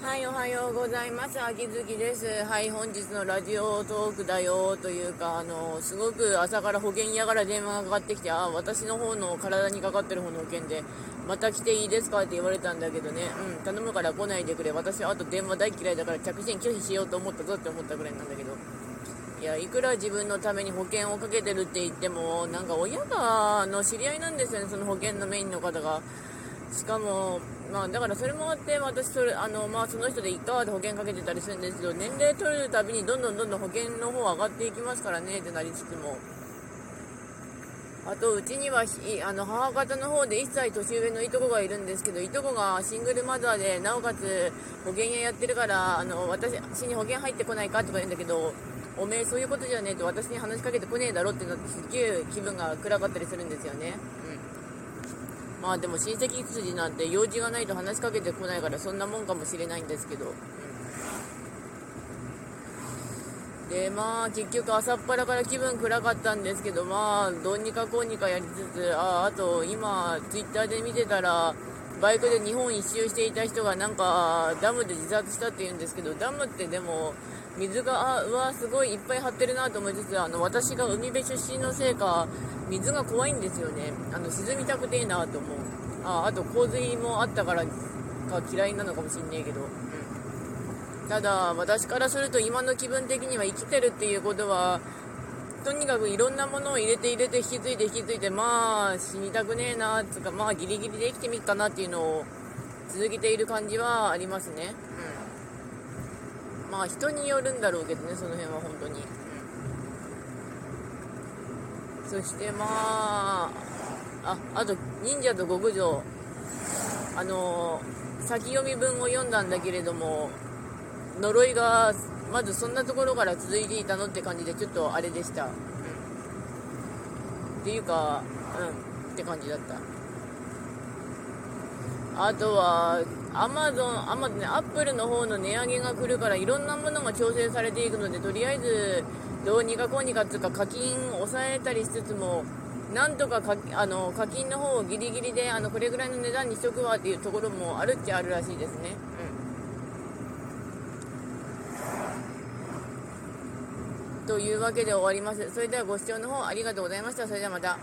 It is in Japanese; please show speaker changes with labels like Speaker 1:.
Speaker 1: はい、おはようございます。秋月です。はい、本日のラジオトークだよというか、あの、すごく朝から保険屋から電話がかかってきて、あ、私の方の体にかかってる方の保険で、また来ていいですかって言われたんだけどね、うん、頼むから来ないでくれ。私はあと電話大嫌いだから着信拒否しようと思ったぞって思ったぐらいなんだけど。いや、いくら自分のために保険をかけてるって言っても、なんか親が、あの知り合いなんですよね、その保険のメインの方が。しかも、まあ、だからそれもあって、私それ、あの、まあ、その人で1回で保険かけてたりするんですけど、年齢取るたびにどんどんどんどん保険の方上がっていきますからね、ってなりつつも。あと、うちには、あの、母方の方で1歳年上のいとこがいるんですけど、いとこがシングルマザーで、なおかつ保険屋やってるから、あの、私に保険入ってこないかとか言うんだけど、おめえそういうことじゃねえと私に話しかけてこねえだろってなってすっげえ気分が暗かったりするんですよね。うん。まあでも親戚筋なんて用事がないと話しかけてこないからそんなもんかもしれないんですけど。うん、で、まあ結局朝っぱらから気分暗かったんですけど、まあどうにかこうにかやりつつ、ああと今ツイッターで見てたら、バイクで日本一周していた人がなんかダムで自殺したって言うんですけど、ダムってでも、水が、うわ、すごいいっぱい張ってるなと思いつつ、あの、私が海辺出身のせいか、水が怖いんですよね。あの、沈みたくていいなと思う。あ、あと洪水もあったからか嫌いなのかもしんねえけど。うん。ただ、私からすると今の気分的には生きてるっていうことは、とにかくいろんなものを入れて入れて引き継いで引き継いで、まあ、死にたくねえな、つうか、まあ、ギリギリで生きてみっかなっていうのを続けている感じはありますね。うん。まあ人によるんだろうけどねその辺は本当に、うん、そしてまあああと忍者と極上。あの先読み文を読んだんだけれども呪いがまずそんなところから続いていたのって感じでちょっとあれでした、うん、っていうかうん。って感じだったあとはアマゾン、アマゾン、アップルの方の値上げが来るからいろんなものが調整されていくので、とりあえずどうにかこうにかっていうか課金を抑えたりしつつも、なんとかかあの課金の方をギリギリであのこれぐらいの値段にしとくわっていうところもあるっちゃあるらしいですね。うん。というわけで終わります。それではご視聴の方ありがとうございました。それではまた。